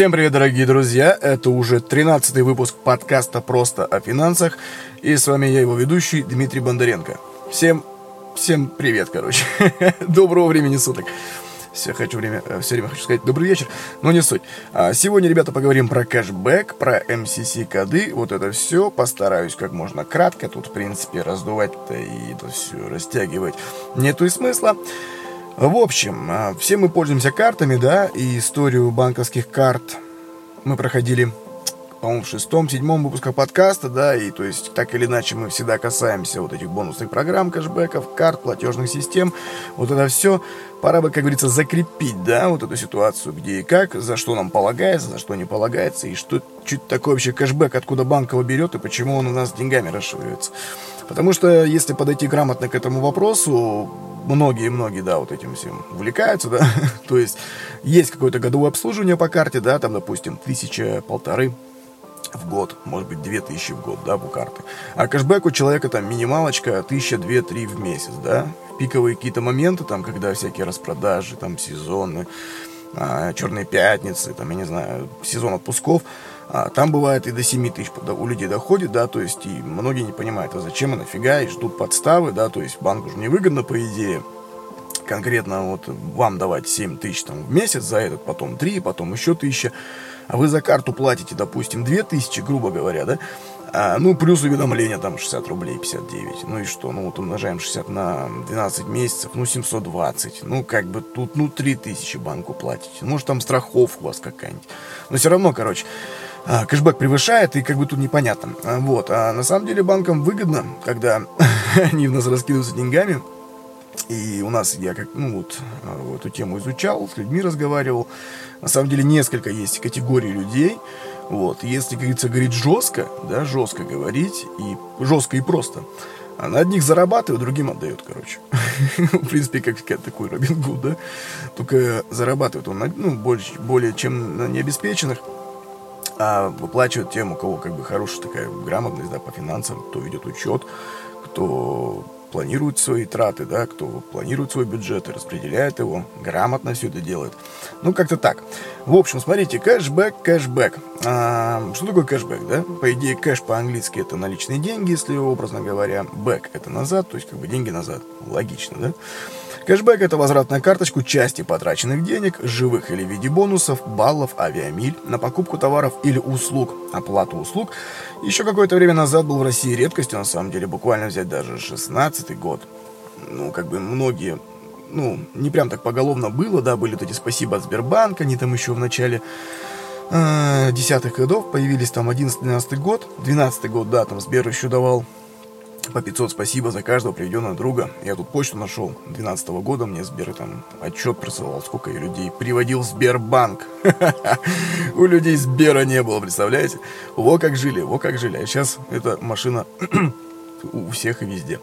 Всем привет, дорогие друзья! Это уже 13-й выпуск подкаста «Просто о финансах». И с вами я, его ведущий, Дмитрий Бондаренко. Всем, всем привет, короче. Доброго времени суток. Все, хочу время, э, все время хочу сказать добрый вечер, но не суть. А сегодня, ребята, поговорим про кэшбэк, про MCC коды, вот это все. Постараюсь как можно кратко. Тут, в принципе, раздувать-то и это все растягивать нету и смысла. В общем, а, все мы пользуемся картами, да, и историю банковских карт мы проходили, по-моему, в шестом, седьмом выпусках подкаста, да, и то есть так или иначе мы всегда касаемся вот этих бонусных программ, кэшбэков, карт, платежных систем, вот это все. Пора бы, как говорится, закрепить, да, вот эту ситуацию, где и как, за что нам полагается, за что не полагается, и что чуть такое вообще кэшбэк, откуда банк его берет, и почему он у нас деньгами расшивается. Потому что если подойти грамотно к этому вопросу, многие-многие, да, вот этим всем увлекаются, да, то есть есть какое-то годовое обслуживание по карте, да, там, допустим, тысяча, полторы в год, может быть, две тысячи в год, да, по карты. А кэшбэк у человека там минималочка тысяча, две, три в месяц, да. Пиковые какие-то моменты, там, когда всякие распродажи, там, сезоны, а, черные пятницы, там, я не знаю, сезон отпусков, а, там бывает и до 7 тысяч у людей доходит, да, то есть и многие не понимают, а зачем и нафига, и ждут подставы, да, то есть банку же невыгодно, по идее, конкретно вот вам давать 7 тысяч там в месяц за этот, потом 3, потом еще тысяча, а вы за карту платите, допустим, 2 тысячи, грубо говоря, да, а, ну, плюс уведомление там 60 рублей 59. Ну и что? Ну, вот умножаем 60 на 12 месяцев, ну, 720. Ну, как бы тут, ну, 3000 банку платите. Может, там страховка у вас какая-нибудь. Но все равно, короче, а, кэшбэк превышает, и как бы тут непонятно. А, вот. А на самом деле банкам выгодно, когда они в нас раскидываются деньгами. И у нас, я как, ну вот, а, эту тему изучал, с людьми разговаривал. На самом деле несколько есть категорий людей. Вот, если, как говорится, говорить жестко, да, жестко говорить, и жестко и просто, на одних зарабатывает, другим отдает, короче. В принципе, как такой Робин Гуд, да? Только зарабатывает он ну, больше, более чем на необеспеченных, а выплачивают тем, у кого как бы хорошая такая грамотность, да, по финансам, кто ведет учет, кто планирует свои траты, да, кто планирует свой бюджет и распределяет его, грамотно все это делает. Ну, как-то так. В общем, смотрите, кэшбэк, кэшбэк. А, что такое кэшбэк, да? По идее, cash по-английски это наличные деньги, если образно говоря. Back это назад, то есть как бы деньги назад. Логично, да? Кэшбэк – это возврат на карточку части потраченных денег, живых или в виде бонусов, баллов, авиамиль, на покупку товаров или услуг, оплату услуг. Еще какое-то время назад был в России редкостью, на самом деле, буквально взять даже 16 год. Ну, как бы многие, ну, не прям так поголовно было, да, были вот эти спасибо от Сбербанка, они там еще в начале э, десятых годов появились там 11-12 год, 12 год, да, там Сбер еще давал по 500 спасибо за каждого приведенного друга. Я тут почту нашел 12 -го года, мне Сбер там отчет присылал, сколько я людей приводил в Сбербанк. У людей Сбера не было, представляете? Во как жили, во как жили. А сейчас эта машина у всех и везде.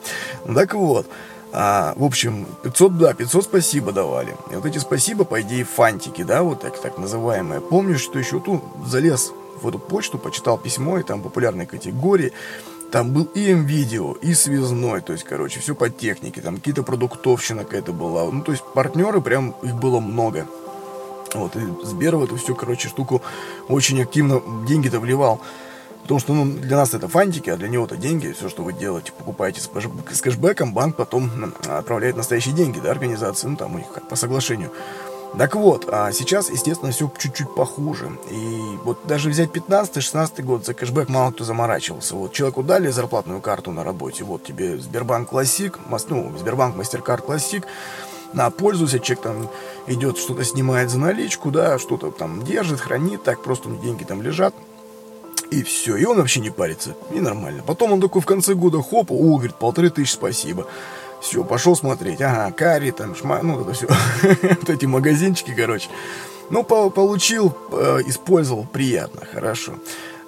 Так вот, а, в общем, 500, да, 500 спасибо давали. И вот эти спасибо, по идее, фантики, да, вот так, так называемые. Помню, что еще тут залез в эту почту, почитал письмо, и там популярные категории. Там был и М-видео, и связной, то есть, короче, все по технике, там какие-то продуктовщина какая-то была. Ну, то есть, партнеры прям, их было много. Вот, и Сбер в эту всю, короче, штуку очень активно деньги-то вливал. Потому что, ну, для нас это фантики, а для него это деньги. Все, что вы делаете, покупаете с, с кэшбэком, банк потом отправляет настоящие деньги, да, организации, ну, там, у них как по соглашению. Так вот, а сейчас, естественно, все чуть-чуть похуже. И вот даже взять 15-16 год, за кэшбэк мало кто заморачивался. Вот человеку дали зарплатную карту на работе, вот тебе Сбербанк Classic, ну, Сбербанк Mastercard Classic, на, пользуйся, человек там идет, что-то снимает за наличку, да, что-то там держит, хранит, так просто деньги там лежат. И все, и он вообще не парится, и нормально. Потом он такой в конце года, хоп, о, говорит, полторы тысячи, спасибо. Все, пошел смотреть. Ага, карри там, шма... ну, это все. вот эти магазинчики, короче. Ну, по получил, э, использовал, приятно, хорошо.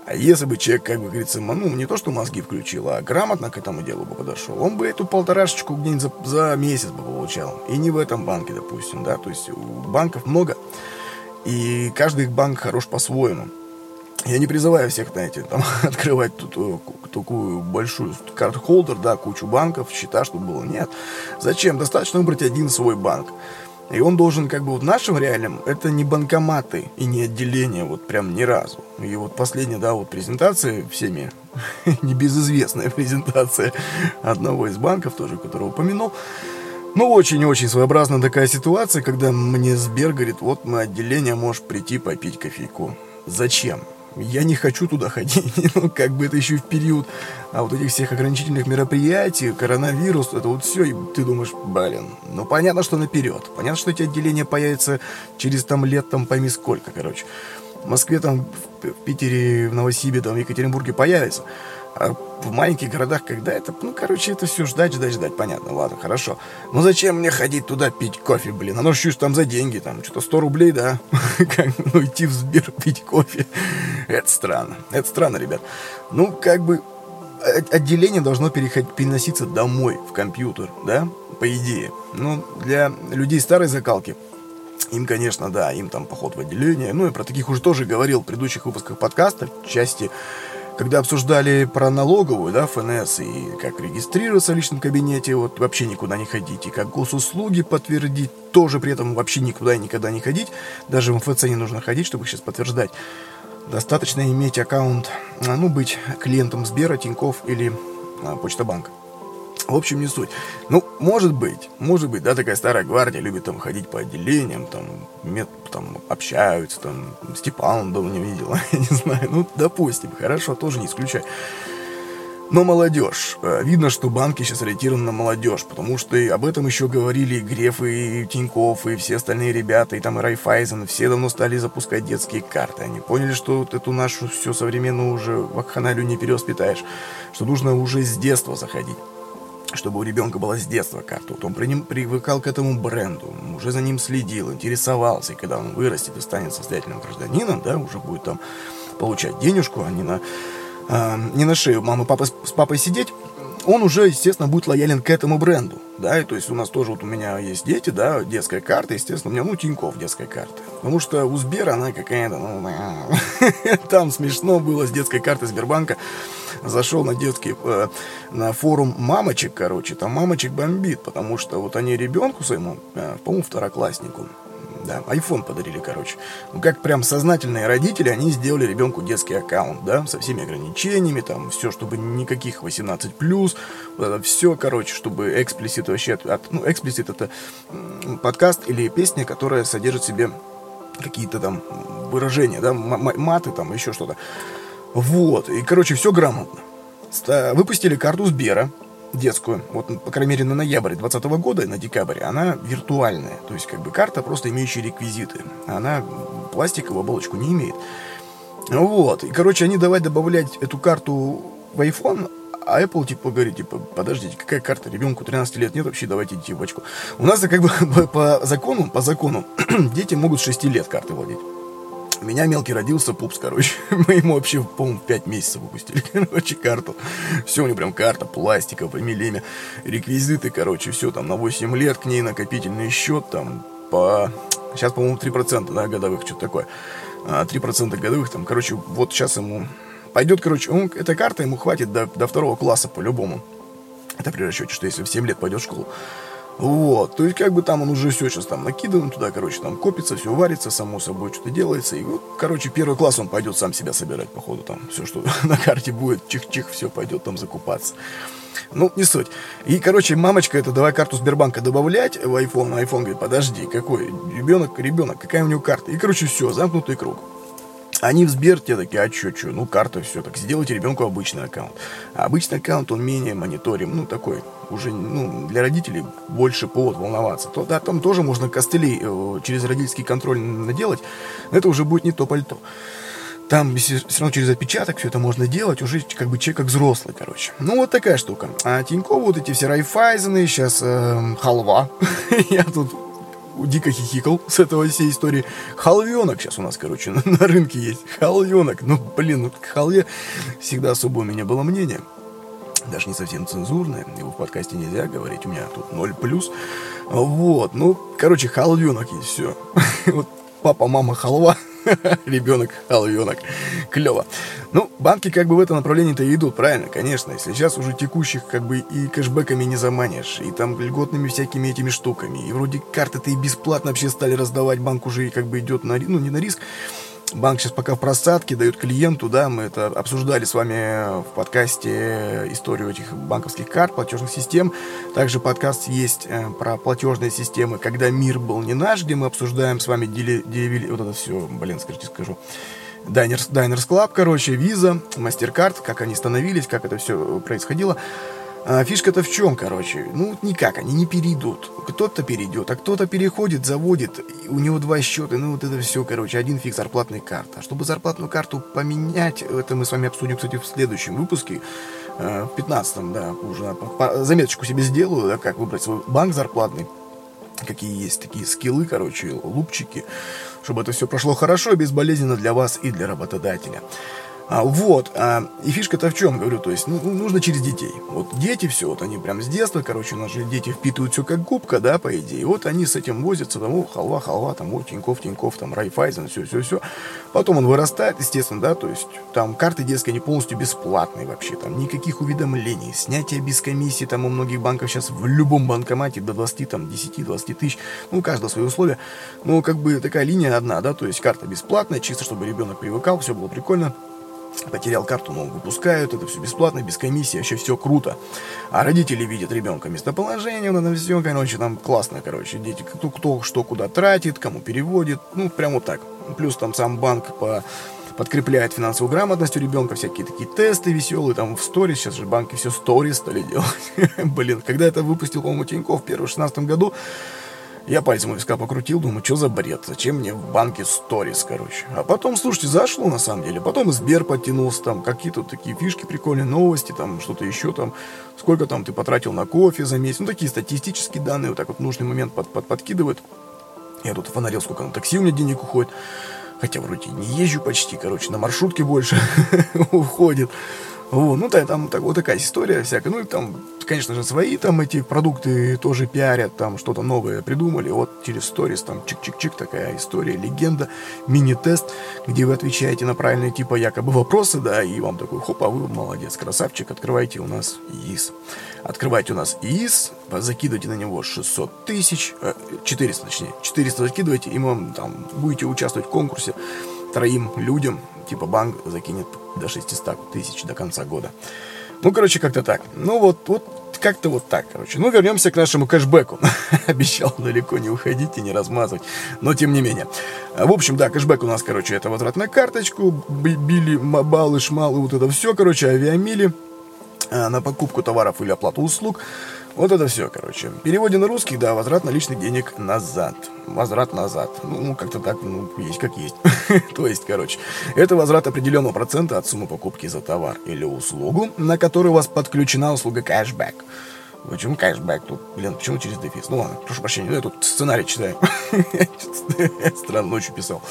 А если бы человек, как бы говорится, ну, не то, что мозги включил, а грамотно к этому делу бы подошел, он бы эту полторашечку где-нибудь за, за месяц бы получал. И не в этом банке, допустим, да. То есть у банков много, и каждый банк хорош по-своему. Я не призываю всех, знаете, там, открывать тут, э, такую большую карт-холдер, да, кучу банков, счета, чтобы было. Нет. Зачем? Достаточно выбрать один свой банк. И он должен, как бы, в нашем реальном, это не банкоматы и не отделения, вот прям ни разу. И вот последняя, да, вот презентация всеми, небезызвестная презентация одного из банков, тоже, которого упомянул, ну, очень-очень своеобразная такая ситуация, когда мне Сбер говорит, вот мы отделение, можешь прийти попить кофейку. Зачем? Я не хочу туда ходить, ну, как бы это еще в период а вот этих всех ограничительных мероприятий, коронавирус, это вот все, и ты думаешь, блин, ну понятно, что наперед, понятно, что эти отделения появятся через там лет, там пойми сколько, короче. В Москве, там, в Питере, в Новосибе, там, в Екатеринбурге появится. А в маленьких городах, когда это, ну, короче, это все ждать, ждать, ждать, понятно, ладно, хорошо. Но зачем мне ходить туда пить кофе, блин? Оно же там за деньги, там, что-то 100 рублей, да? Как, ну, идти в Сбер пить кофе. Это странно, это странно, ребят. Ну, как бы, отделение должно переходить, переноситься домой, в компьютер, да, по идее. Ну, для людей старой закалки, им, конечно, да, им там поход в отделение. Ну, и про таких уже тоже говорил в предыдущих выпусках подкаста, в части когда обсуждали про налоговую, да, ФНС, и как регистрироваться в личном кабинете, вот вообще никуда не ходить, и как госуслуги подтвердить, тоже при этом вообще никуда и никогда не ходить, даже в МФЦ не нужно ходить, чтобы сейчас подтверждать. Достаточно иметь аккаунт, а, ну, быть клиентом Сбера, Тинькофф или а, Почта-банка. В общем, не суть. Ну, может быть, может быть, да, такая старая гвардия любит там ходить по отделениям, там, мет, там общаются, там, Степан давно не видел, я не знаю, ну, допустим, хорошо, тоже не исключай. Но молодежь. Э, видно, что банки сейчас ориентированы на молодежь, потому что и об этом еще говорили и Греф, и Тиньков, и все остальные ребята, и там и Райфайзен, все давно стали запускать детские карты. Они поняли, что вот эту нашу всю современную уже вакханалию не перевоспитаешь, что нужно уже с детства заходить чтобы у ребенка была с детства карта. Вот он при ним привыкал к этому бренду, уже за ним следил, интересовался. И когда он вырастет и станет состоятельным гражданином, да, уже будет там получать денежку, а не на, э, не на шею мамы папы с папой сидеть, он уже, естественно, будет лоялен к этому бренду, да, и то есть у нас тоже, вот у меня есть дети, да, детская карта, естественно, у меня, ну, Тиньков детская карта, потому что у Сбера она какая-то, ну, там смешно было с детской карты Сбербанка, зашел на детский, э, на форум мамочек, короче, там мамочек бомбит, потому что вот они ребенку своему, э, по-моему, второкласснику, да, iPhone подарили, короче. Ну, как прям сознательные родители, они сделали ребенку детский аккаунт, да, со всеми ограничениями, там, все, чтобы никаких 18+, вот это все, короче, чтобы эксплисит вообще, от, ну, эксплисит это подкаст или песня, которая содержит в себе какие-то там выражения, да, маты, там, еще что-то. Вот, и, короче, все грамотно. Выпустили карту Сбера, детскую, вот, по крайней мере, на ноябрь 2020 года, на декабрь, она виртуальная. То есть, как бы, карта, просто имеющая реквизиты. Она пластиковую оболочку не имеет. Вот. И, короче, они давай добавлять эту карту в iPhone, а Apple, типа, говорит, типа, подождите, какая карта? Ребенку 13 лет нет, вообще давайте идти в. У нас, как бы, по закону, по закону, дети могут 6 лет карты владеть. У меня мелкий родился, пупс, короче. Мы ему вообще, по-моему, 5 месяцев выпустили, короче, карту. Все у него прям карта, пластика, фамилия, реквизиты, короче, все там на 8 лет, к ней накопительный счет, там, по... Сейчас, по-моему, 3%, да, годовых, что-то такое. 3% а, годовых, там, короче, вот сейчас ему... Пойдет, короче, он, эта карта ему хватит до, до второго класса по-любому. Это при расчете, что если в 7 лет пойдет в школу. Вот, то есть как бы там он уже все сейчас там накидан туда, короче, там копится, все варится, само собой что-то делается. И вот, короче, первый класс он пойдет сам себя собирать, походу, там все, что на карте будет, чих-чих, все пойдет там закупаться. Ну, не суть. И, короче, мамочка, это давай карту Сбербанка добавлять в iPhone. А iPhone говорит, подожди, какой? Ребенок, ребенок, какая у него карта? И, короче, все, замкнутый круг. Они в Сбер те такие, а чё, чё, ну карта, все, так сделайте ребенку обычный аккаунт. А обычный аккаунт, он менее мониторим, ну такой, уже, ну, для родителей больше повод волноваться. То, да, там тоже можно костылей э, через родительский контроль наделать, но это уже будет не то пальто. Там все равно через отпечаток все это можно делать, уже как бы человек как взрослый, короче. Ну, вот такая штука. А Тинькофф, вот эти все райфайзены, сейчас э, халва. Я тут дико хихикал с этого всей истории. Халвенок сейчас у нас, короче, на, на рынке есть. Халвенок. Ну, блин, ну к халве всегда особо у меня было мнение. Даже не совсем цензурное. Его в подкасте нельзя говорить. У меня тут 0 плюс. Вот. Ну, короче, халвенок есть. Все. Вот папа, мама, халва. Ребенок, халвенок. Клево. Ну, банки как бы в это направлении-то и идут, правильно, конечно. Если сейчас уже текущих как бы и кэшбэками не заманишь, и там льготными всякими этими штуками, и вроде карты-то и бесплатно вообще стали раздавать, банк уже и как бы идет на, ну, не на риск, Банк сейчас пока в просадке, дает клиенту, да, мы это обсуждали с вами в подкасте историю этих банковских карт, платежных систем. Также подкаст есть э, про платежные системы, когда мир был не наш, где мы обсуждаем с вами дели, дели, вот это все, блин, скажите, скажу. Diners, Diners Club, короче, Visa, MasterCard, как они становились, как это все происходило. А фишка-то в чем, короче? Ну, никак, они не перейдут. Кто-то перейдет, а кто-то переходит, заводит, у него два счета, ну, вот это все, короче, один фиг зарплатной карты. А чтобы зарплатную карту поменять, это мы с вами обсудим, кстати, в следующем выпуске, э, в 15-м, да, уже заметочку себе сделаю, да, как выбрать свой банк зарплатный, какие есть такие скиллы, короче, лупчики, чтобы это все прошло хорошо безболезненно для вас и для работодателя. А, вот, а, и фишка-то в чем, говорю, то есть, ну, ну, нужно через детей. Вот дети все, вот они прям с детства, короче, же дети впитывают все как губка, да, по идее. Вот они с этим возятся, там, о, халва, халва, там, о, Тиньков, Тиньков, там, Райфайзен, все, все, все. Потом он вырастает, естественно, да, то есть, там, карты детские, они полностью бесплатные вообще, там, никаких уведомлений, снятия без комиссии, там, у многих банков сейчас в любом банкомате до 20, там, 10-20 тысяч, ну, у каждого свои условия. Ну, как бы такая линия одна, да, то есть, карта бесплатная, чисто, чтобы ребенок привыкал, все было прикольно потерял карту, но выпускают, это все бесплатно, без комиссии, вообще все круто. А родители видят ребенка местоположение, вот это все, короче, там классно, короче, дети, кто, кто что куда тратит, кому переводит, ну, прям вот так. Плюс там сам банк по подкрепляет финансовую грамотность у ребенка, всякие такие тесты веселые, там в сторис, сейчас же банки все сторис стали делать. Блин, когда это выпустил, по-моему, Тинькофф в первом 16 году, я пальцем у виска покрутил, думаю, что за бред, зачем мне в банке сторис, короче. А потом, слушайте, зашло на самом деле. Потом Сбер подтянулся, там какие-то такие фишки прикольные, новости, там что-то еще там. Сколько там ты потратил на кофе за месяц. Ну, такие статистические данные, вот так вот в нужный момент под, под, подкидывают. Я тут фонарил, сколько на такси у меня денег уходит. Хотя вроде не езжу почти, короче, на маршрутке больше уходит. Вот, ну, да, там так, вот такая история всякая. Ну, и там, конечно же, свои там эти продукты тоже пиарят, там что-то новое придумали. Вот через сторис там чик-чик-чик такая история, легенда, мини-тест, где вы отвечаете на правильные типа якобы вопросы, да, и вам такой, хоп, а вы молодец, красавчик, открывайте у нас ИИС. Открывайте у нас ИИС, закидывайте на него 600 тысяч, 400 э, точнее, 400 закидывайте, и вам там будете участвовать в конкурсе троим людям, типа банк закинет до 600 тысяч до конца года. Ну, короче, как-то так. Ну, вот, вот как-то вот так, короче. Ну, вернемся к нашему кэшбэку. Обещал далеко не уходить и не размазывать, но тем не менее. В общем, да, кэшбэк у нас, короче, это возврат на карточку, били, баллы, шмалы, вот это все, короче, авиамили а, на покупку товаров или оплату услуг. Вот это все, короче. В переводе на русский, да, возврат наличных денег назад. Возврат назад. Ну, ну как-то так, ну, есть как есть. То есть, короче, это возврат определенного процента от суммы покупки за товар или услугу, на который у вас подключена услуга кэшбэк. Почему кэшбэк тут? Блин, почему через дефис? Ну ладно, прошу прощения, я тут сценарий читаю. Странно ночью писал.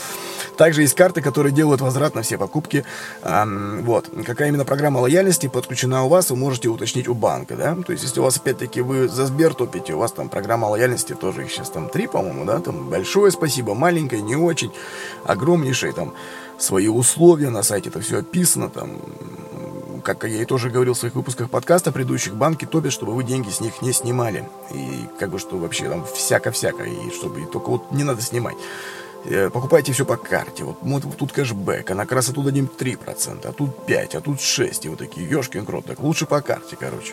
Также есть карты, которые делают возврат на все покупки. Вот. Какая именно программа лояльности подключена у вас, вы можете уточнить у банка, да? То есть, если у вас, опять-таки, вы за Сбер топите, у вас там программа лояльности тоже, их сейчас там три, по-моему, да? Там большое спасибо, маленькое, не очень, огромнейшее, там свои условия на сайте, это все описано, там как я и тоже говорил в своих выпусках подкаста предыдущих, банки топят, чтобы вы деньги с них не снимали. И как бы, что вообще там всяко-всяко, и чтобы и только вот не надо снимать. Э, покупайте все по карте. Вот, вот тут кэшбэк, а на краса тут дадим 3%, а тут 5, а тут 6. И вот такие, ешкин крот, так лучше по карте, короче.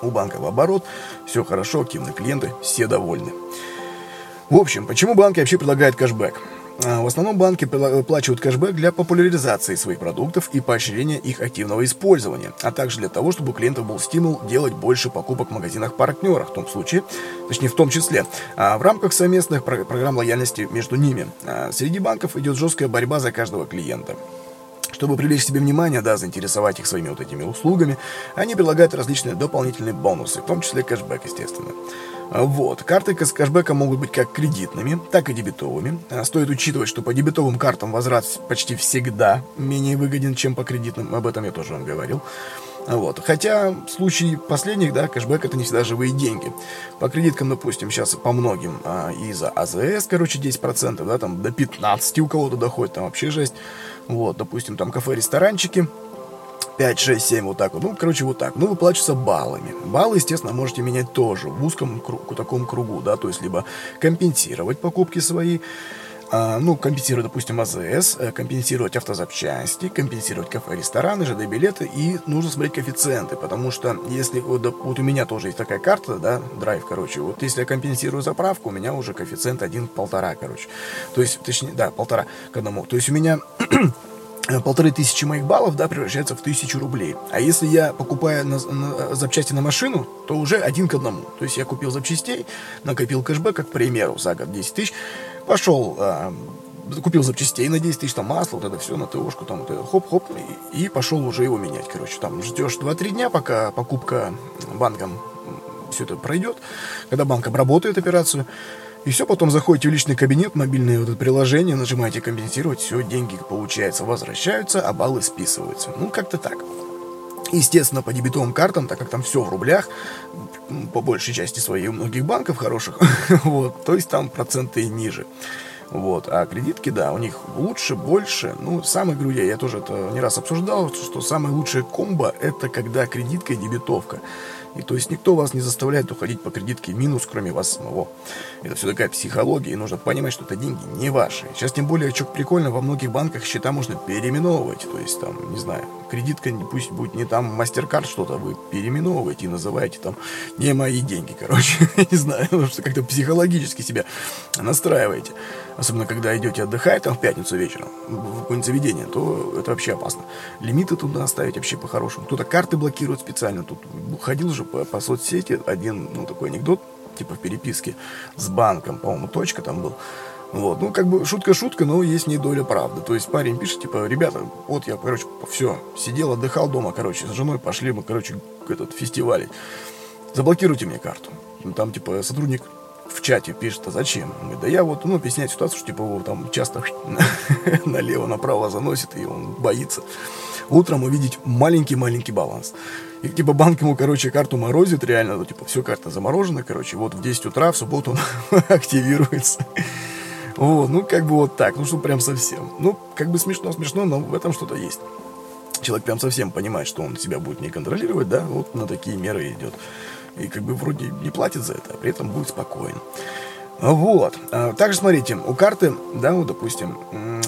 У банка в оборот, все хорошо, активные клиенты, все довольны. В общем, почему банки вообще предлагают кэшбэк? А, в основном банки выплачивают кэшбэк для популяризации своих продуктов и поощрения их активного использования, а также для того, чтобы у клиентов был стимул делать больше покупок в магазинах-партнерах, в том случае, точнее в том числе, а, в рамках совместных программ лояльности между ними. А, среди банков идет жесткая борьба за каждого клиента. Чтобы привлечь себе внимание, да, заинтересовать их своими вот этими услугами, они предлагают различные дополнительные бонусы, в том числе кэшбэк, естественно. Вот. Карты с кэшбэком могут быть как кредитными, так и дебетовыми. А, стоит учитывать, что по дебетовым картам возврат почти всегда менее выгоден, чем по кредитным. Об этом я тоже вам говорил. Вот. Хотя в случае последних, да, кэшбэк это не всегда живые деньги. По кредиткам, допустим, сейчас по многим а, из-за АЗС, короче, 10%, да, там до 15 у кого-то доходит, там вообще жесть. Вот, допустим, там кафе-ресторанчики, 5, 6, 7, вот так вот. Ну, короче, вот так. Ну, выплачиваются баллами. Баллы, естественно, можете менять тоже в узком кругу, таком кругу, да, то есть либо компенсировать покупки свои, а, ну, компенсировать, допустим, АЗС, э, компенсировать автозапчасти, компенсировать кафе, рестораны, ЖД-билеты, и нужно смотреть коэффициенты, потому что если, вот, вот у меня тоже есть такая карта, да, драйв, короче, вот если я компенсирую заправку, у меня уже коэффициент 1,5, короче, то есть, точнее, да, полтора к одному, то есть у меня полторы тысячи моих баллов, да, превращается в тысячу рублей. А если я покупаю на, на, запчасти на машину, то уже один к одному. То есть я купил запчастей, накопил кэшбэк, как, к примеру, за год 10 тысяч, пошел, э, купил запчастей на 10 тысяч, там масло, вот это все, на ТОшку, там вот хоп-хоп, и, и пошел уже его менять, короче. Там ждешь 2-3 дня, пока покупка банком все это пройдет, когда банк обработает операцию, и все, потом заходите в личный кабинет, мобильное вот это приложение, нажимаете компенсировать, все, деньги, получается, возвращаются, а баллы списываются. Ну, как-то так. Естественно, по дебетовым картам, так как там все в рублях, по большей части своей у многих банков хороших, вот, то есть там проценты ниже. Вот, а кредитки, да, у них лучше, больше. Ну, самое, говорю я, тоже это не раз обсуждал, что самое лучшее комбо это когда кредитка и дебетовка. И то есть никто вас не заставляет уходить по кредитке минус, кроме вас самого. Это все такая психология, и нужно понимать, что это деньги не ваши. Сейчас тем более, что прикольно, во многих банках счета можно переименовывать. То есть там, не знаю, кредитка пусть будет не там мастер-карт что-то, вы переименовываете и называете там не мои деньги, короче. не знаю, потому что как-то психологически себя настраиваете. Особенно, когда идете отдыхать там в пятницу вечером в какое-нибудь заведение, то это вообще опасно. Лимиты туда оставить вообще по-хорошему. Кто-то карты блокирует специально. Тут ходил же по, по соцсети один, ну, такой анекдот, типа в переписке с банком, по-моему, точка там был. Вот, ну, как бы шутка-шутка, но есть не доля правды. То есть парень пишет, типа, ребята, вот я, короче, все, сидел, отдыхал дома, короче, с женой пошли мы, короче, к этот фестиваль. Заблокируйте мне карту. Там, типа, сотрудник в чате пишет, а зачем? Он говорит, да я вот, ну, объясняет ситуацию, что, типа, его там часто налево-направо заносит, и он боится утром увидеть маленький-маленький баланс. И типа банк ему, короче, карту морозит реально, ну, типа, все, карта заморожена, короче, вот в 10 утра в субботу он активируется. Вот, ну, как бы вот так, ну, что прям совсем. Ну, как бы смешно-смешно, но в этом что-то есть. Человек прям совсем понимает, что он себя будет не контролировать, да, вот на такие меры идет. И как бы вроде не платит за это, а при этом будет спокоен. Вот. А, также смотрите, у карты, да, вот, допустим,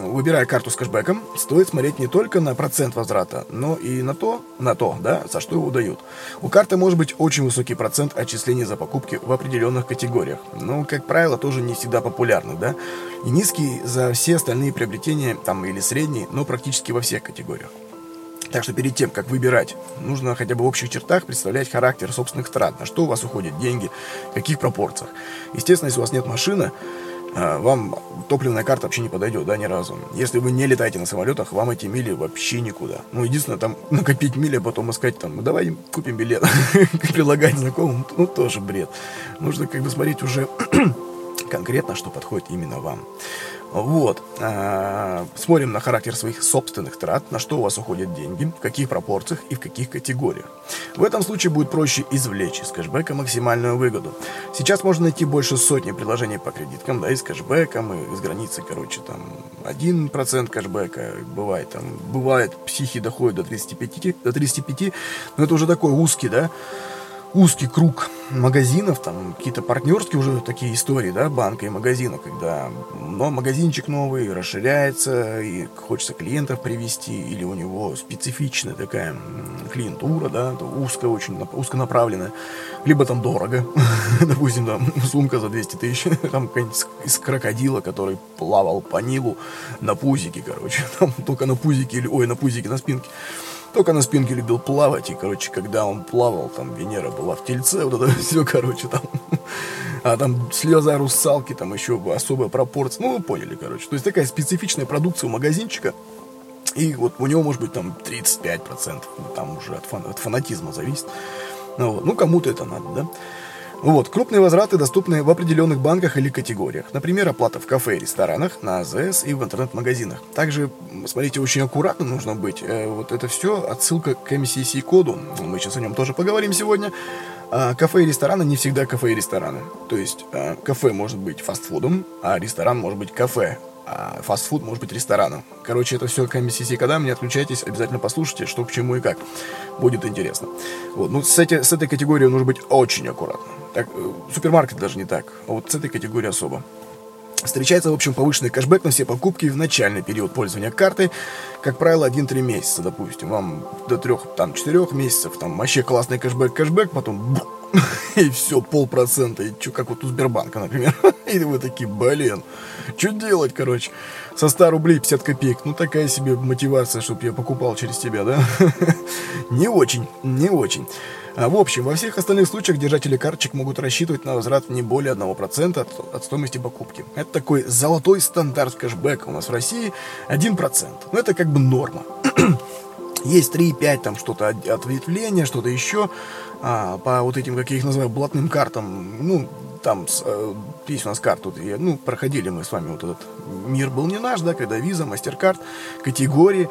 выбирая карту с кэшбэком, стоит смотреть не только на процент возврата, но и на то, на то, да, за что его дают. У карты может быть очень высокий процент отчислений за покупки в определенных категориях, но, как правило, тоже не всегда популярны, да, и низкий за все остальные приобретения, там, или средний, но практически во всех категориях. Так что перед тем, как выбирать, нужно хотя бы в общих чертах представлять характер собственных трат, на что у вас уходят деньги, в каких пропорциях. Естественно, если у вас нет машины, вам топливная карта вообще не подойдет, да, ни разу. Если вы не летаете на самолетах, вам эти мили вообще никуда. Ну, единственное, там накопить мили, а потом искать там, ну, давай купим билет, предлагать знакомым, ну, тоже бред. Нужно как бы смотреть уже конкретно, что подходит именно вам. Вот. А, смотрим на характер своих собственных трат, на что у вас уходят деньги, в каких пропорциях и в каких категориях. В этом случае будет проще извлечь из кэшбэка максимальную выгоду. Сейчас можно найти больше сотни предложений по кредиткам, да, и с кэшбэком, и с границей, короче, там, 1% кэшбэка, бывает, там, бывает, психи доходят до 35, до 35, но это уже такой узкий, да, узкий круг магазинов, там какие-то партнерские уже такие истории, да, банка и магазина, когда но магазинчик новый расширяется, и хочется клиентов привести, или у него специфичная такая клиентура, да, узкая, очень узконаправленная, либо там дорого, допустим, там сумка за 200 тысяч, там какая-нибудь из крокодила, который плавал по Нилу на пузике, короче, там только на пузике, или, ой, на пузике, на спинке, только на спинке любил плавать, и, короче, когда он плавал, там Венера была в тельце, вот это все, короче, там. А там слеза русалки, там еще особая пропорция. Ну, вы поняли, короче. То есть такая специфичная продукция у магазинчика. И вот у него может быть там 35%. Там уже от, фан- от фанатизма зависит. Ну, вот. ну кому-то это надо, да? Вот, крупные возвраты доступны в определенных банках или категориях. Например, оплата в кафе и ресторанах, на АЗС и в интернет-магазинах. Также, смотрите, очень аккуратно нужно быть. Э, вот это все отсылка к MCC-коду. Мы сейчас о нем тоже поговорим сегодня. А кафе и рестораны не всегда кафе и рестораны. То есть а, кафе может быть фастфудом, а ресторан может быть кафе а фастфуд может быть рестораном. Короче, это все комиссии когда не отключайтесь, обязательно послушайте, что к чему и как. Будет интересно. Вот. Ну, с, эти, с этой категорией нужно быть очень аккуратным. Так, э, супермаркет даже не так, а вот с этой категорией особо. Встречается, в общем, повышенный кэшбэк на все покупки в начальный период пользования картой. Как правило, 1-3 месяца, допустим. Вам до 3, там, 4 месяцев, там, вообще классный кэшбэк, кэшбэк, потом и все, полпроцента. И что, как вот у Сбербанка, например. И вы такие, блин, что делать, короче? Со 100 рублей 50 копеек. Ну, такая себе мотивация, чтобы я покупал через тебя, да? Не очень, не очень. А в общем, во всех остальных случаях держатели карточек могут рассчитывать на возврат не более 1% от, от стоимости покупки. Это такой золотой стандарт кэшбэка у нас в России 1%. Ну, это как бы норма. Есть 3-5 там что-то ответвление, что-то еще а, по вот этим, как я их называю, блатным картам. Ну, там э, есть у нас карта, ну, проходили мы с вами вот этот мир был не наш, да, когда виза, мастер-карт, категории.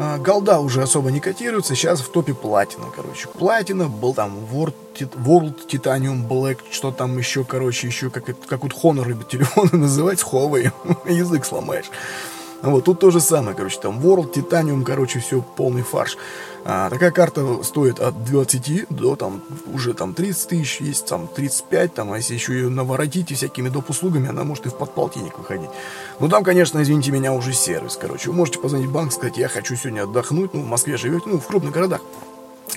А, голда уже особо не котируется, сейчас в топе платина, короче. Платина, был там World, World Titanium Black, что там еще, короче, еще как, как вот Honor любят телефоны называть, Huawei, язык сломаешь. Вот, тут то же самое, короче, там World, Titanium, короче, все полный фарш. А, такая карта стоит от 20 до там уже там 30 тысяч, есть там 35, там, а если еще ее и всякими доп. услугами, она может и в подполтинник выходить. Ну там, конечно, извините меня, уже сервис, короче. Вы можете позвонить в банк, сказать, я хочу сегодня отдохнуть, ну, в Москве живете, ну, в крупных городах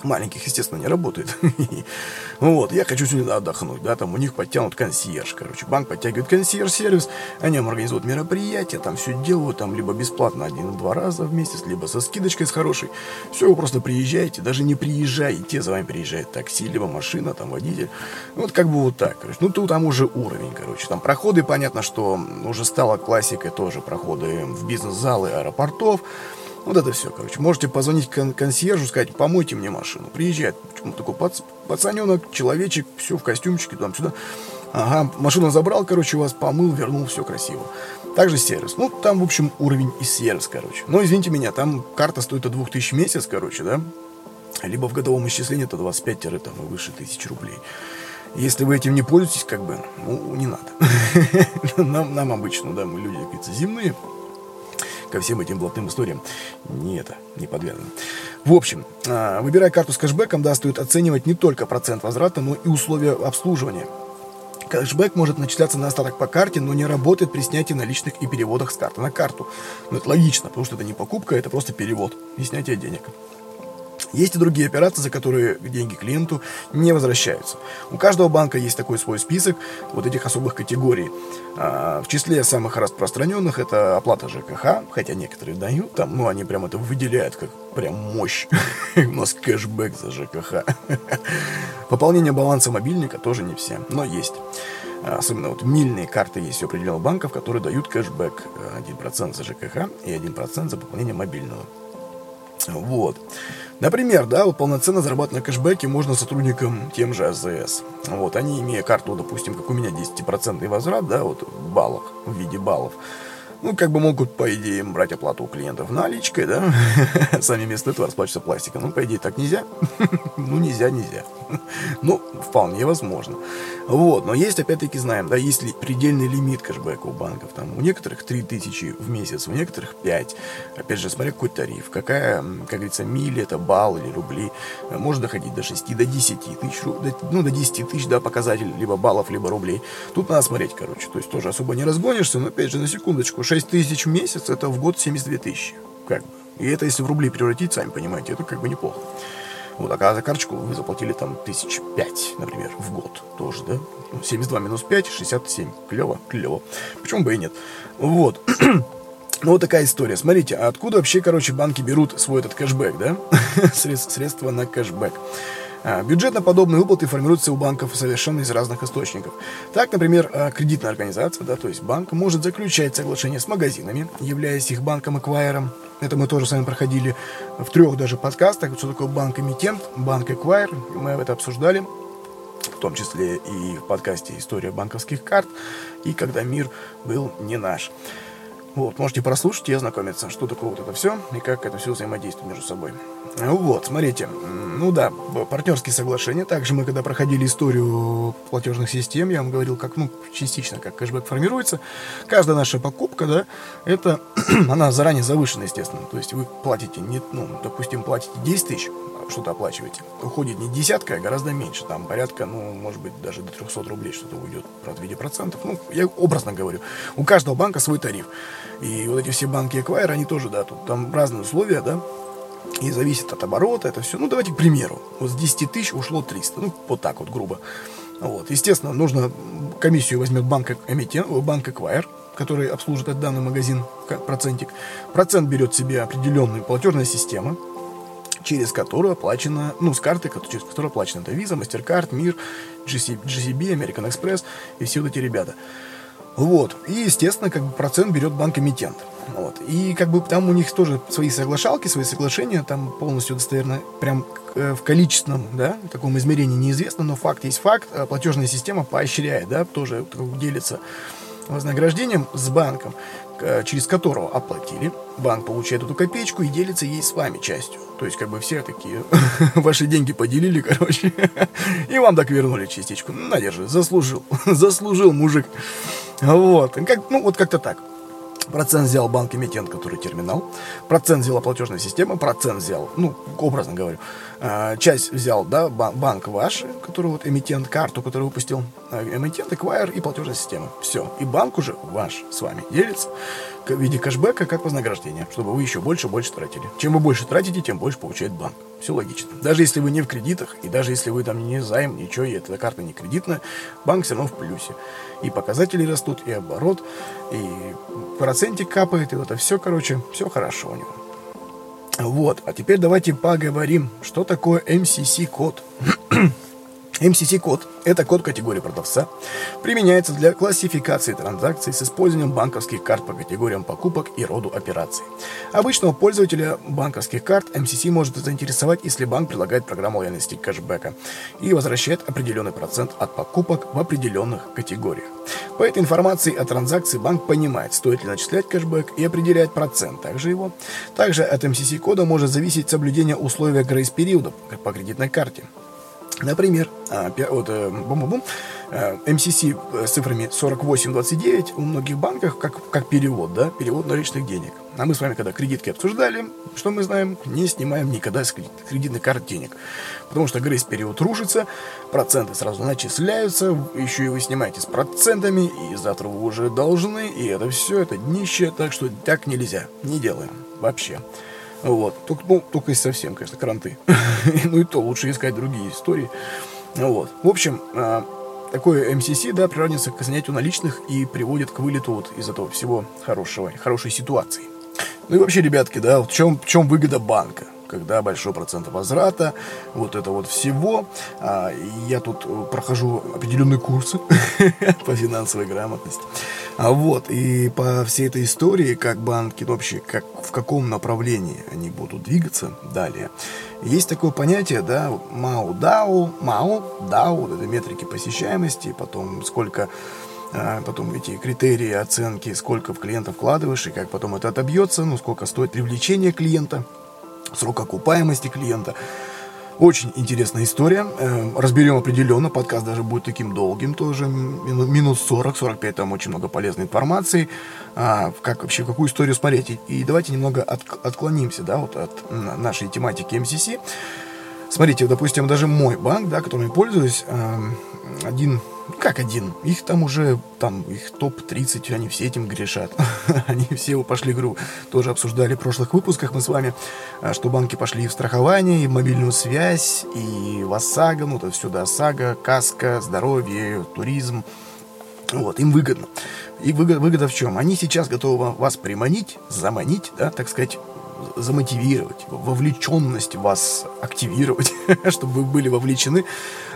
маленьких, естественно, не работает. вот, я хочу сегодня отдохнуть, да, там у них подтянут консьерж, короче, банк подтягивает консьерж-сервис, они им организуют мероприятия, там все делают, там либо бесплатно один-два раза в месяц, либо со скидочкой с хорошей. Все, вы просто приезжаете, даже не приезжаете, за вами приезжает такси, либо машина, там водитель. Вот как бы вот так, короче. Ну, тут там уже уровень, короче. Там проходы, понятно, что уже стало классикой тоже проходы в бизнес-залы аэропортов, вот это все, короче. Можете позвонить кон- консьержу, сказать, помойте мне машину. Приезжает такой пац- пацаненок, человечек, все в костюмчике, там-сюда. Ага, машину забрал, короче, вас помыл, вернул, все красиво. Также сервис. Ну, там, в общем, уровень и сервис, короче. Но, извините меня, там карта стоит от 2000 в месяц, короче, да? Либо в годовом исчислении это 25 там, и выше тысяч рублей. Если вы этим не пользуетесь, как бы, ну, не надо. нам, нам обычно, да, мы люди, как говорится, земные, ко всем этим блатным историям не это, не подвязаны. В общем, а, выбирая карту с кэшбэком, да, стоит оценивать не только процент возврата, но и условия обслуживания. Кэшбэк может начисляться на остаток по карте, но не работает при снятии наличных и переводах с карты на карту. Но это логично, потому что это не покупка, это просто перевод и снятие денег. Есть и другие операции, за которые деньги клиенту не возвращаются. У каждого банка есть такой свой список вот этих особых категорий. А, в числе самых распространенных это оплата ЖКХ, хотя некоторые дают там, ну они прям это выделяют как прям мощь. У нас кэшбэк за ЖКХ. Пополнение баланса мобильника тоже не все, но есть. Особенно вот мильные карты есть у определенных банков, которые дают кэшбэк 1% за ЖКХ и 1% за пополнение мобильного. Вот. Например, да, вот полноценно зарабатывать на кэшбэке можно сотрудникам тем же АЗС. Вот, они, имея карту, допустим, как у меня 10% возврат, да, вот в баллах, в виде баллов, ну, как бы могут, по идее, брать оплату у клиентов наличкой, да, сами вместо этого расплачиваться пластиком. Ну, по идее, так нельзя. ну, нельзя, нельзя. ну, вполне возможно. Вот, но есть, опять-таки, знаем, да, есть ли предельный лимит кэшбэка у банков. Там у некоторых 3000 в месяц, у некоторых 5. Опять же, смотря какой тариф, какая, как говорится, мили, это балл или рубли. Может доходить до 6, до 10 тысяч, ну, до 10 тысяч, да, показатель, либо баллов, либо рублей. Тут надо смотреть, короче. То есть тоже особо не разгонишься, но, опять же, на секундочку, 6 тысяч в месяц, это в год 72 тысячи. Как бы. И это, если в рубли превратить, сами понимаете, это как бы неплохо. Вот, а за карточку вы заплатили там тысяч пять, например, в год тоже, да? 72 ну, минус 5, 67. Клево, клево. Почему бы и нет? Вот. Ну, вот такая история. Смотрите, а откуда вообще, короче, банки берут свой этот кэшбэк, да? Средства на кэшбэк. А, бюджетно-подобные выплаты формируются у банков совершенно из разных источников. Так, например, а, кредитная организация, да, то есть банк, может заключать соглашение с магазинами, являясь их банком-эквайером. Это мы тоже с вами проходили в трех даже подкастах, что такое банк-эмитент, банк-эквайер, мы это обсуждали в том числе и в подкасте «История банковских карт» и «Когда мир был не наш». Вот, можете прослушать и ознакомиться, что такое вот это все и как это все взаимодействует между собой. Вот, смотрите, ну да, партнерские соглашения. Также мы, когда проходили историю платежных систем, я вам говорил, как, ну, частично, как кэшбэк формируется. Каждая наша покупка, да, это, она заранее завышена, естественно. То есть вы платите, не, ну, допустим, платите 10 тысяч, что-то оплачиваете. Уходит не десятка, а гораздо меньше. Там порядка, ну, может быть, даже до 300 рублей что-то уйдет правда, в виде процентов. Ну, я образно говорю. У каждого банка свой тариф. И вот эти все банки Acquire, они тоже, да, тут там разные условия, да, и зависит от оборота, это все. Ну, давайте к примеру. Вот с 10 тысяч ушло 300. Ну, вот так вот, грубо. Вот. Естественно, нужно комиссию возьмет банк, эмитент, банк Acquire, который обслужит этот данный магазин, процентик. Процент берет себе определенную платежная система, через которую оплачено, ну, с карты, через которую оплачено это Visa, MasterCard, Мир, GCB, American Express и все вот эти ребята. Вот. И, естественно, как бы процент берет банк-эмитент. Вот. И как бы там у них тоже свои соглашалки, свои соглашения, там полностью достоверно, прям э, в количественном, да, таком измерении неизвестно, но факт есть факт, а платежная система поощряет, да, тоже делится вознаграждением с банком, через которого оплатили, банк получает эту копеечку и делится ей с вами частью. То есть, как бы все такие ваши деньги поделили, короче, и вам так вернули частичку. На, держи, заслужил, заслужил мужик. Вот, как, ну вот как-то так. Процент взял банк-эмитент, который терминал. Процент взяла платежная система. Процент взял, ну, образно говорю, э, часть взял, да, банк ваш, который вот эмитент, карту, которую выпустил э, эмитент, эквайр и платежная система. Все. И банк уже ваш с вами делится в виде кэшбэка как вознаграждение, чтобы вы еще больше больше тратили. Чем вы больше тратите, тем больше получает банк. Все логично. Даже если вы не в кредитах, и даже если вы там не займ, ничего, и эта карта не кредитная, банк все равно в плюсе. И показатели растут, и оборот, и процентик капает, и вот это все, короче, все хорошо у него. Вот, а теперь давайте поговорим, что такое MCC-код. MCC-код – это код категории продавца, применяется для классификации транзакций с использованием банковских карт по категориям покупок и роду операций. Обычного пользователя банковских карт MCC может заинтересовать, если банк предлагает программу лояльности кэшбэка и возвращает определенный процент от покупок в определенных категориях. По этой информации о транзакции банк понимает, стоит ли начислять кэшбэк и определять процент также его. Также от MCC-кода может зависеть соблюдение условия грейс-периода по кредитной карте. Например, а, вот, э, бум-бум, MCC э, с цифрами 4829 у многих банков как, как перевод, да, перевод наличных денег. А мы с вами, когда кредитки обсуждали, что мы знаем, не снимаем никогда с кредитных карт денег. Потому что грейс-период рушится, проценты сразу начисляются, еще и вы снимаете с процентами, и завтра вы уже должны, и это все, это днище, так что так нельзя, не делаем вообще. Вот. Только, ну, только если совсем, конечно, кранты. ну и то лучше искать другие истории. Вот. В общем, а, такое МСС, да, приравнивается к занятию наличных и приводит к вылету вот из этого всего хорошего, хорошей ситуации. Ну и вообще, ребятки, да, в чем, в чем выгода банка? когда большой процент возврата, вот это вот всего. А, я тут прохожу определенные курсы по финансовой грамотности. А вот, и по всей этой истории, как банки вообще, как, в каком направлении они будут двигаться далее, есть такое понятие, да, МАУ, ДАУ, МАУ, ДАУ, это метрики посещаемости, потом сколько а, потом эти критерии оценки, сколько в клиента вкладываешь и как потом это отобьется, ну, сколько стоит привлечение клиента, срок окупаемости клиента. Очень интересная история. Эм, разберем определенно. Подкаст даже будет таким долгим тоже. Минут 40-45. Там очень много полезной информации. А, как вообще, какую историю смотреть. И давайте немного от, отклонимся да, вот от нашей тематики МСС. Смотрите, допустим, даже мой банк, да, которым я пользуюсь, эм, один как один? Их там уже, там, их топ-30, они все этим грешат. они все пошли игру. Тоже обсуждали в прошлых выпусках мы с вами, а, что банки пошли и в страхование, и в мобильную связь, и в ОСАГО, ну, это все, да, ОСАГО, КАСКО, здоровье, туризм. Вот, им выгодно. И выгода, выгода в чем? Они сейчас готовы вас приманить, заманить, да, так сказать, замотивировать, вовлеченность вас активировать, чтобы вы были вовлечены.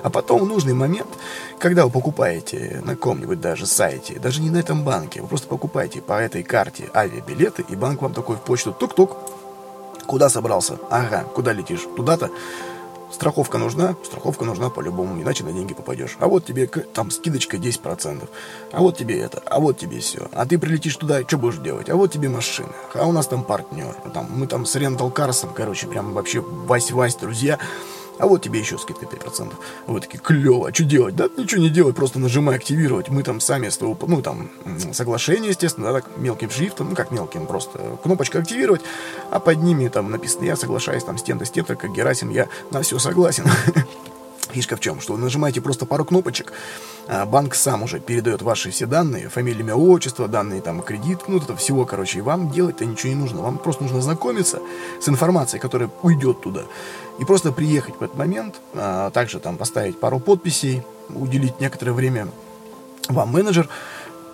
А потом в нужный момент, когда вы покупаете на каком-нибудь даже сайте, даже не на этом банке, вы просто покупаете по этой карте авиабилеты, и банк вам такой в почту тук-тук, куда собрался? Ага, куда летишь? Туда-то? Страховка нужна? Страховка нужна по-любому, иначе на деньги попадешь. А вот тебе там скидочка 10%. А вот тебе это, а вот тебе все. А ты прилетишь туда, что будешь делать? А вот тебе машина. А у нас там партнер. Там, мы там с Рентал Карсом, короче, прям вообще вась-вась, друзья. А вот тебе еще скидка 5%. Вы такие, клево, а что делать? Да ничего не делать, просто нажимай активировать. Мы там сами с того, ну там, соглашение, естественно, да, так мелким шрифтом, ну как мелким, просто кнопочка активировать, а под ними там написано, я соглашаюсь там с тем-то, с тем-то, как Герасим, я на все согласен. Фишка в чем? Что вы нажимаете просто пару кнопочек, а банк сам уже передает ваши все данные, фамилия, имя, отчество, данные там кредит, ну это всего, короче, и вам делать-то ничего не нужно. Вам просто нужно знакомиться с информацией, которая уйдет туда, и просто приехать в этот момент, а также там поставить пару подписей, уделить некоторое время вам менеджер,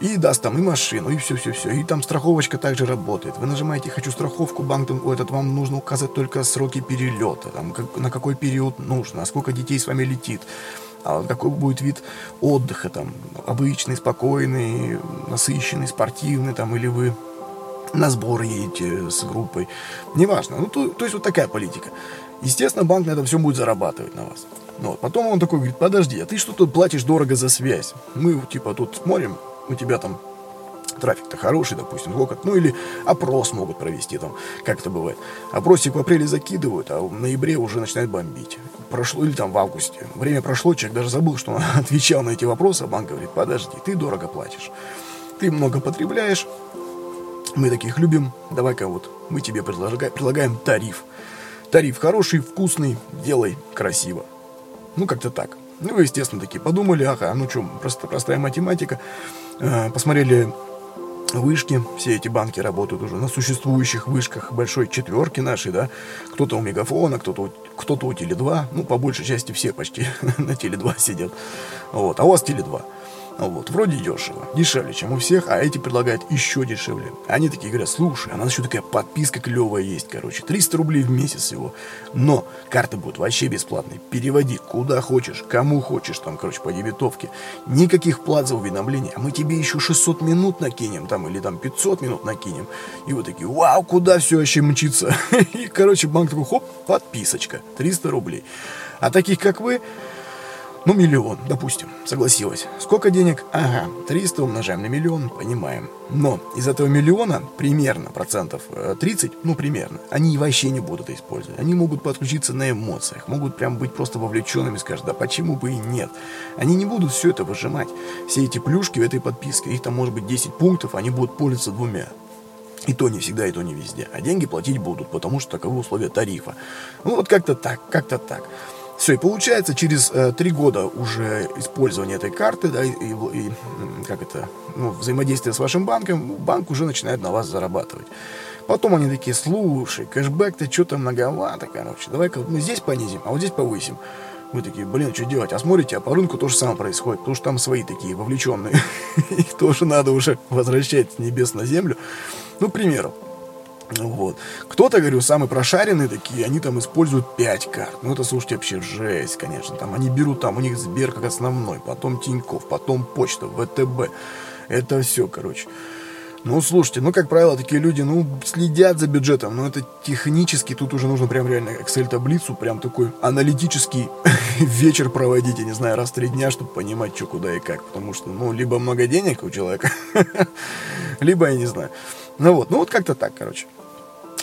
и даст там и машину, и все-все-все. И там страховочка также работает. Вы нажимаете «Хочу страховку», банк этот вам нужно указать только сроки перелета, там, как, на какой период нужно, а сколько детей с вами летит, а какой будет вид отдыха, там, обычный, спокойный, насыщенный, спортивный, там, или вы на сбор едете с группой. Неважно. Ну, то, то есть вот такая политика. Естественно, банк на этом все будет зарабатывать на вас. Ну, вот. Потом он такой говорит, подожди, а ты что тут платишь дорого за связь? Мы, типа, тут смотрим, у тебя там трафик-то хороший, допустим, сколько, ну или опрос могут провести там, как это бывает. Опросик в апреле закидывают, а в ноябре уже начинает бомбить. Прошло, или там в августе. Время прошло, человек даже забыл, что он отвечал на эти вопросы, а банк говорит, подожди, ты дорого платишь. Ты много потребляешь, мы таких любим, давай-ка вот мы тебе предлагаем тариф. Тариф хороший, вкусный, делай красиво. Ну, как-то так. Ну, вы, естественно, такие подумали, ага, ну что, просто простая математика. Э, посмотрели вышки, все эти банки работают уже на существующих вышках большой четверки нашей, да, кто-то у Мегафона, кто-то кто-то у Теле2, ну, по большей части все почти на Теле2 сидят, вот, а у вас Теле2. Вот, вроде дешево, дешевле, чем у всех, а эти предлагают еще дешевле. Они такие говорят, слушай, а у нас еще такая подписка клевая есть, короче, 300 рублей в месяц всего. Но карты будут вообще бесплатные, переводи куда хочешь, кому хочешь, там, короче, по дебетовке. Никаких плат за уведомления, а мы тебе еще 600 минут накинем, там, или там 500 минут накинем. И вот такие, вау, куда все вообще мчится? И, короче, банк такой, хоп, подписочка, 300 рублей. А таких, как вы, ну, миллион, допустим, согласилась. Сколько денег? Ага, 300 умножаем на миллион, понимаем. Но из этого миллиона примерно процентов 30, э, ну, примерно, они вообще не будут использовать. Они могут подключиться на эмоциях, могут прям быть просто вовлеченными, скажут, да почему бы и нет. Они не будут все это выжимать. Все эти плюшки в этой подписке, их там может быть 10 пунктов, они будут пользоваться двумя. И то не всегда, и то не везде. А деньги платить будут, потому что таковы условия тарифа. Ну вот как-то так, как-то так. Все, и получается, через э, три года уже использования этой карты, да, и, и, и как это, ну, взаимодействие с вашим банком, банк уже начинает на вас зарабатывать. Потом они такие, слушай, кэшбэк-то что-то многовато, короче, давай-ка мы здесь понизим, а вот здесь повысим. Вы такие, блин, что делать? А смотрите, а по рынку то же самое происходит, потому что там свои такие вовлеченные. Их тоже надо уже возвращать с небес на землю. Ну, к примеру, вот. Кто-то, говорю, самые прошаренные такие, они там используют 5 карт. Ну, это, слушайте, вообще жесть, конечно. Там они берут, там у них Сбер как основной, потом Тиньков, потом Почта, ВТБ. Это все, короче. Ну, слушайте, ну, как правило, такие люди, ну, следят за бюджетом, но это технически, тут уже нужно прям реально Excel-таблицу, прям такой аналитический вечер проводить, я не знаю, раз в три дня, чтобы понимать, что, куда и как, потому что, ну, либо много денег у человека, либо, я не знаю. Ну вот, ну вот как-то так, короче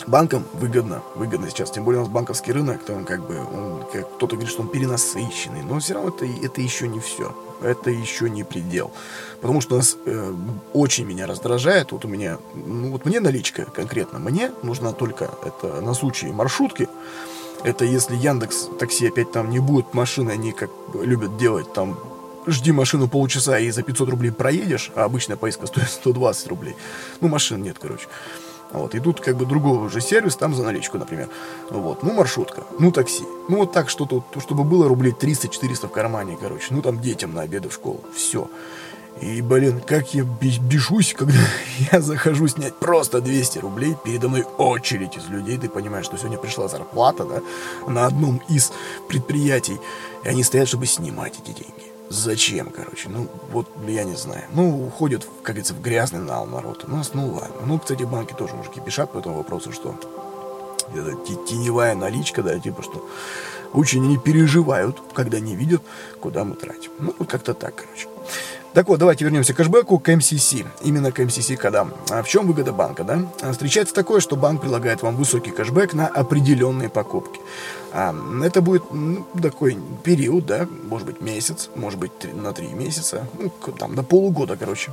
банкам выгодно, выгодно сейчас, тем более у нас банковский рынок, там как бы, он, как кто-то говорит, что он перенасыщенный, но все равно это, это еще не все, это еще не предел, потому что у нас э, очень меня раздражает, вот у меня, ну вот мне наличка конкретно, мне нужна только это на случай маршрутки, это если Яндекс такси опять там не будет машины, они как любят делать там жди машину полчаса и за 500 рублей проедешь, а обычная поездка стоит 120 рублей. Ну, машин нет, короче. Вот, и тут как бы другой уже сервис, там за наличку, например. Вот, ну, маршрутка, ну, такси. Ну, вот так что-то, чтобы было рублей 300-400 в кармане, короче. Ну, там детям на обеды в школу. Все. И, блин, как я бежусь, когда я захожу снять просто 200 рублей, передо мной очередь из людей, ты понимаешь, что сегодня пришла зарплата, да, на одном из предприятий, и они стоят, чтобы снимать эти деньги. Зачем, короче? Ну, вот я не знаю. Ну, уходят, как говорится, в грязный нал народ. У нас, ну ладно. Ну, кстати, банки тоже уже кипишат по этому вопросу, что это теневая наличка, да, типа что очень они переживают, когда не видят, куда мы тратим. Ну, вот как-то так, короче. Так вот, давайте вернемся к кэшбэку, к МСС. Именно к МСС кодам. А в чем выгода банка, да? А, встречается такое, что банк предлагает вам высокий кэшбэк на определенные покупки. А, это будет ну, такой период, да, может быть месяц, может быть на три месяца, ну, там до полугода, короче.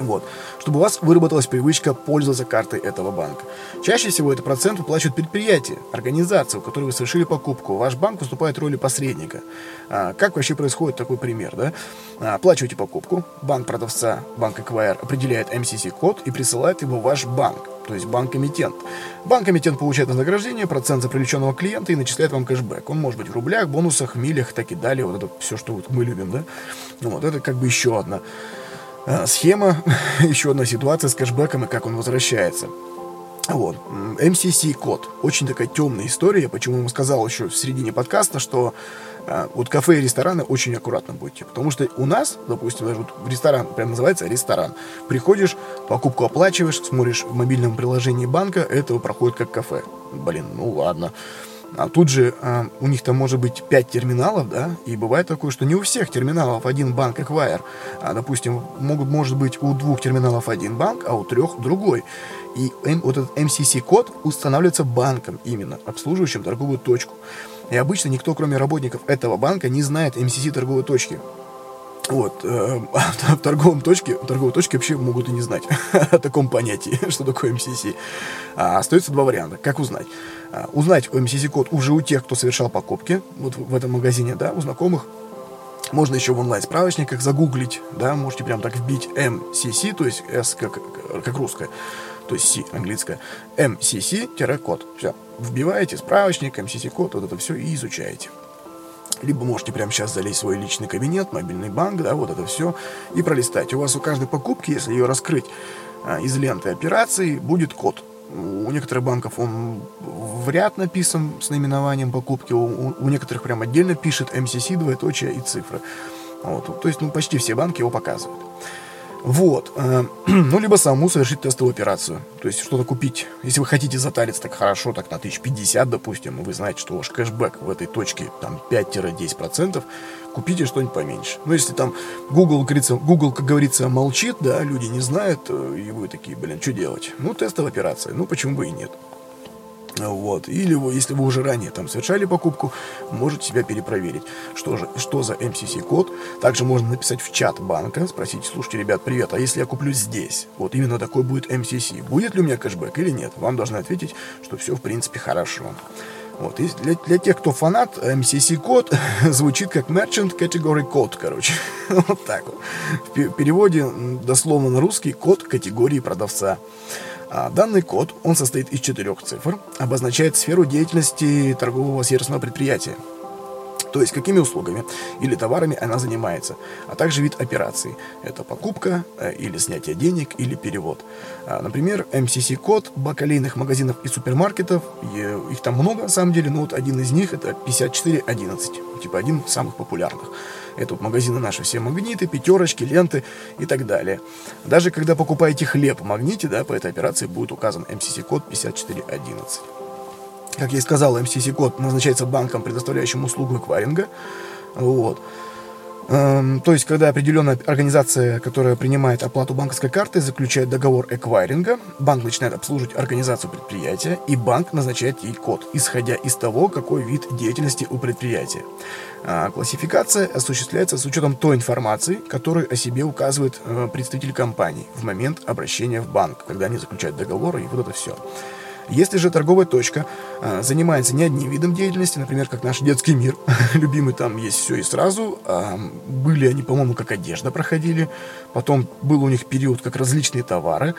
Вот. Чтобы у вас выработалась привычка пользоваться картой этого банка. Чаще всего это процент выплачивают предприятие, организация, у которой вы совершили покупку. Ваш банк выступает в роли посредника. А, как вообще происходит такой пример? Да? А, оплачиваете покупку, банк продавца, банк Acquire определяет MCC-код и присылает его в ваш банк то есть банк-эмитент. Банк-эмитент получает вознаграждение, процент за привлеченного клиента и начисляет вам кэшбэк. Он может быть в рублях, бонусах, милях, так и далее. Вот это все, что вот мы любим, да? Вот это как бы еще одна схема, еще одна ситуация с кэшбэком и как он возвращается. Вот. MCC код. Очень такая темная история. Почему я вам сказал еще в середине подкаста, что э, вот кафе и рестораны очень аккуратно будьте. Потому что у нас, допустим, даже вот ресторан, прям называется ресторан. Приходишь, покупку оплачиваешь, смотришь в мобильном приложении банка, это проходит как кафе. Блин, ну ладно. А тут же а, у них там может быть 5 терминалов, да, и бывает такое, что не у всех терминалов один банк Acquire. А, допустим, могут, может быть у двух терминалов один банк, а у трех другой. И М, вот этот MCC-код устанавливается банком именно, обслуживающим торговую точку. И обычно никто, кроме работников этого банка, не знает MCC торговой точки. Вот, э, в торговом точке, в торговой точке вообще могут и не знать о таком понятии, что такое MCC. А, остается два варианта. Как узнать? А, узнать MCC-код уже у тех, кто совершал покупки вот в этом магазине, да, у знакомых. Можно еще в онлайн-справочниках загуглить, да, можете прям так вбить MCC, то есть S как, как русская, то есть C английская, MCC-код. Все, вбиваете справочник, MCC-код, вот это все и изучаете либо можете прямо сейчас залезть в свой личный кабинет, мобильный банк, да, вот это все, и пролистать. У вас у каждой покупки, если ее раскрыть а, из ленты операций, будет код. У некоторых банков он в ряд написан с наименованием покупки, у, у некоторых прям отдельно пишет MCC, двоеточие и цифры. Вот, то есть, ну, почти все банки его показывают. Вот. Э, ну, либо саму совершить тестовую операцию. То есть что-то купить. Если вы хотите затариться так хорошо, так на 1050, допустим, вы знаете, что ваш кэшбэк в этой точке там 5-10%, купите что-нибудь поменьше. Но если там Google, говорится, Google, как говорится, молчит, да, люди не знают, э, и вы такие, блин, что делать? Ну, тестовая операция. Ну, почему бы и нет. Вот. Или вы, если вы уже ранее там совершали покупку, можете себя перепроверить, что же, что за MCC-код. Также можно написать в чат банка, спросить, слушайте, ребят, привет, а если я куплю здесь, вот именно такой будет MCC, будет ли у меня кэшбэк или нет? Вам должны ответить, что все, в принципе, хорошо. Вот. И для, для тех, кто фанат, MCC-код звучит как Merchant Category Code, короче. вот так вот. В переводе дословно на русский код категории продавца. А данный код, он состоит из четырех цифр, обозначает сферу деятельности торгового сервисного предприятия. То есть какими услугами или товарами она занимается, а также вид операции. Это покупка э, или снятие денег или перевод. А, например, MCC-код бакалейных магазинов и супермаркетов, их там много на самом деле, но вот один из них это 5411, типа один из самых популярных. Это магазины наши все магниты, пятерочки, ленты и так далее. Даже когда покупаете хлеб в магните, да, по этой операции будет указан MCC-код 5411. Как я и сказал, MCC-код назначается банком, предоставляющим услугу эквайринга. Вот. Эм, то есть, когда определенная организация, которая принимает оплату банковской карты, заключает договор эквайринга, банк начинает обслуживать организацию предприятия, и банк назначает ей код, исходя из того, какой вид деятельности у предприятия. А классификация осуществляется с учетом той информации, которую о себе указывает э, представитель компании в момент обращения в банк, когда они заключают договор и вот это все. Если же торговая точка а, занимается не одним видом деятельности, например, как наш детский мир, любимый там есть все и сразу, а, были они, по-моему, как одежда проходили, потом был у них период как различные товары,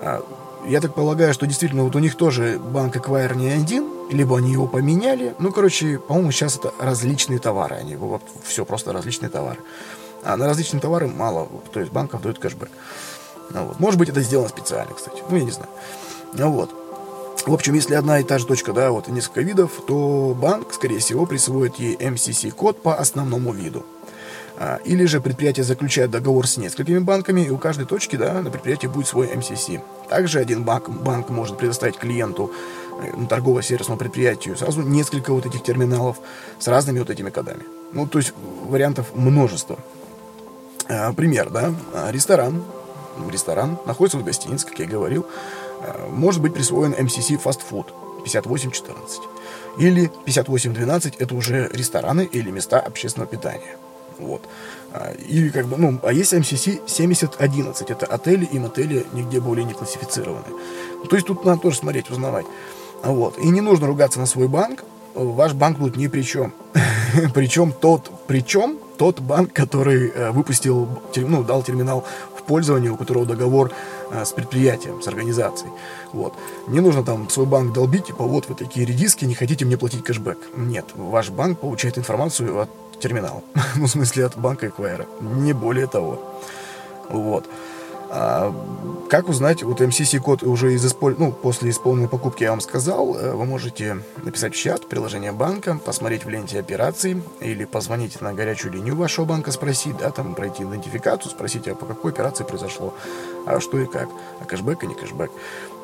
а, я так полагаю, что действительно вот у них тоже банк Acquire не один, либо они его поменяли. Ну, короче, по-моему, сейчас это различные товары. Они вот, все просто различные товары. А на различные товары мало, то есть банков дают кэшбэк. Ну, вот. Может быть, это сделано специально, кстати. Ну, я не знаю. Ну, вот. В общем, если одна и та же точка, да, вот несколько видов, то банк, скорее всего, присвоит ей MCC-код по основному виду. А, или же предприятие заключает договор с несколькими банками, и у каждой точки да, на предприятии будет свой MCC. Также один банк, банк может предоставить клиенту э, торгово-сервисному предприятию сразу несколько вот этих терминалов с разными вот этими кодами. Ну, то есть вариантов множество. А, пример, да, а, ресторан, ресторан находится в гостинице, как я говорил, может быть присвоен MCC Fast Food 5814. Или 5812 это уже рестораны или места общественного питания. Вот. А, или как бы, ну, а есть MCC 7011, это отели и мотели нигде более не классифицированы. То есть тут надо тоже смотреть, узнавать. Вот. И не нужно ругаться на свой банк, ваш банк тут ни при чем. причем тот, причем тот банк, который э, выпустил, ну, дал терминал в пользование, у которого договор э, с предприятием, с организацией. Вот. Не нужно там свой банк долбить, типа, вот вы такие редиски, не хотите мне платить кэшбэк. Нет, ваш банк получает информацию от терминала. ну, в смысле, от банка Эквайра. Не более того. Вот. А, как узнать, вот MCC-код уже из исполь... ну, после исполненной покупки я вам сказал, э, вы можете написать в чат приложение банка, посмотреть в ленте операций или позвонить на горячую линию вашего банка, спросить, да, там пройти идентификацию, спросить, а по какой операции произошло, а что и как, а кэшбэк и не кэшбэк.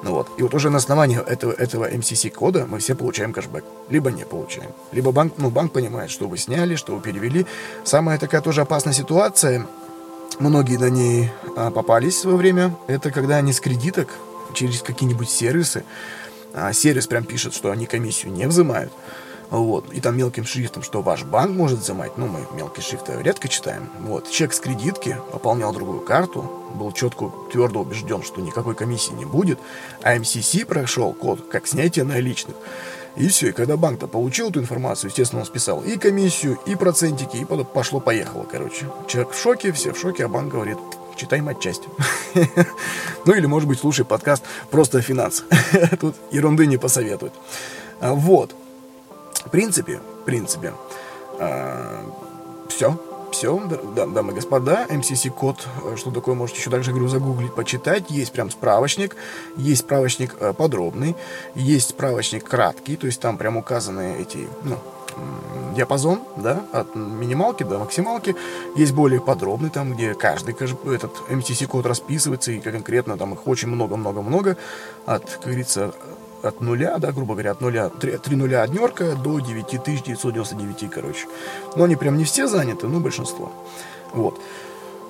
Ну вот. И вот уже на основании этого, этого MCC-кода мы все получаем кэшбэк. Либо не получаем. Либо банк, ну, банк понимает, что вы сняли, что вы перевели. Самая такая тоже опасная ситуация – многие на ней а, попались в свое время, это когда они с кредиток через какие-нибудь сервисы, а, сервис прям пишет, что они комиссию не взимают, вот, и там мелким шрифтом, что ваш банк может взимать, ну, мы мелкие шрифты редко читаем, вот, чек с кредитки, пополнял другую карту, был четко, твердо убежден, что никакой комиссии не будет, а МСС прошел код, как снятие наличных, и все, и когда банк-то получил эту информацию, естественно, он списал и комиссию, и процентики, и пошло-поехало, короче. Человек в шоке, все в шоке, а банк говорит, читай матчасть. ну или, может быть, слушай подкаст просто о финансах. Тут ерунды не посоветуют. А, вот. В принципе, в принципе, а, все все, да, дамы и господа, MCC-код, э, что такое, можете еще также, говорю, загуглить, почитать. Есть прям справочник, есть справочник э, подробный, есть справочник краткий, то есть там прям указаны эти, ну, диапазон, да, от минималки до максималки. Есть более подробный, там, где каждый этот MCC-код расписывается, и конкретно там их очень много-много-много, от, как говорится, от нуля, да, грубо говоря, от нуля, 3, 3 нуля однерка до 9999, короче. Но они прям не все заняты, но большинство. Вот.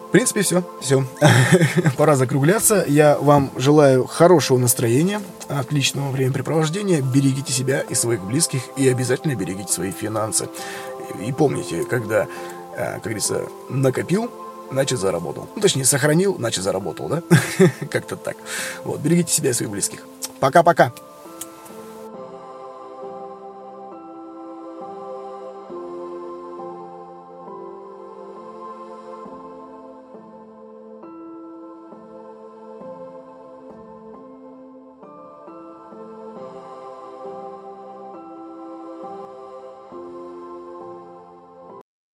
В принципе, все. Все. Пора закругляться. Я вам желаю хорошего настроения, отличного времяпрепровождения. Берегите себя и своих близких, и обязательно берегите свои финансы. И помните, когда, э, как говорится, накопил, значит заработал. Ну, точнее, сохранил, значит заработал, да? Как-то так. Вот, берегите себя и своих близких. Пока-пока.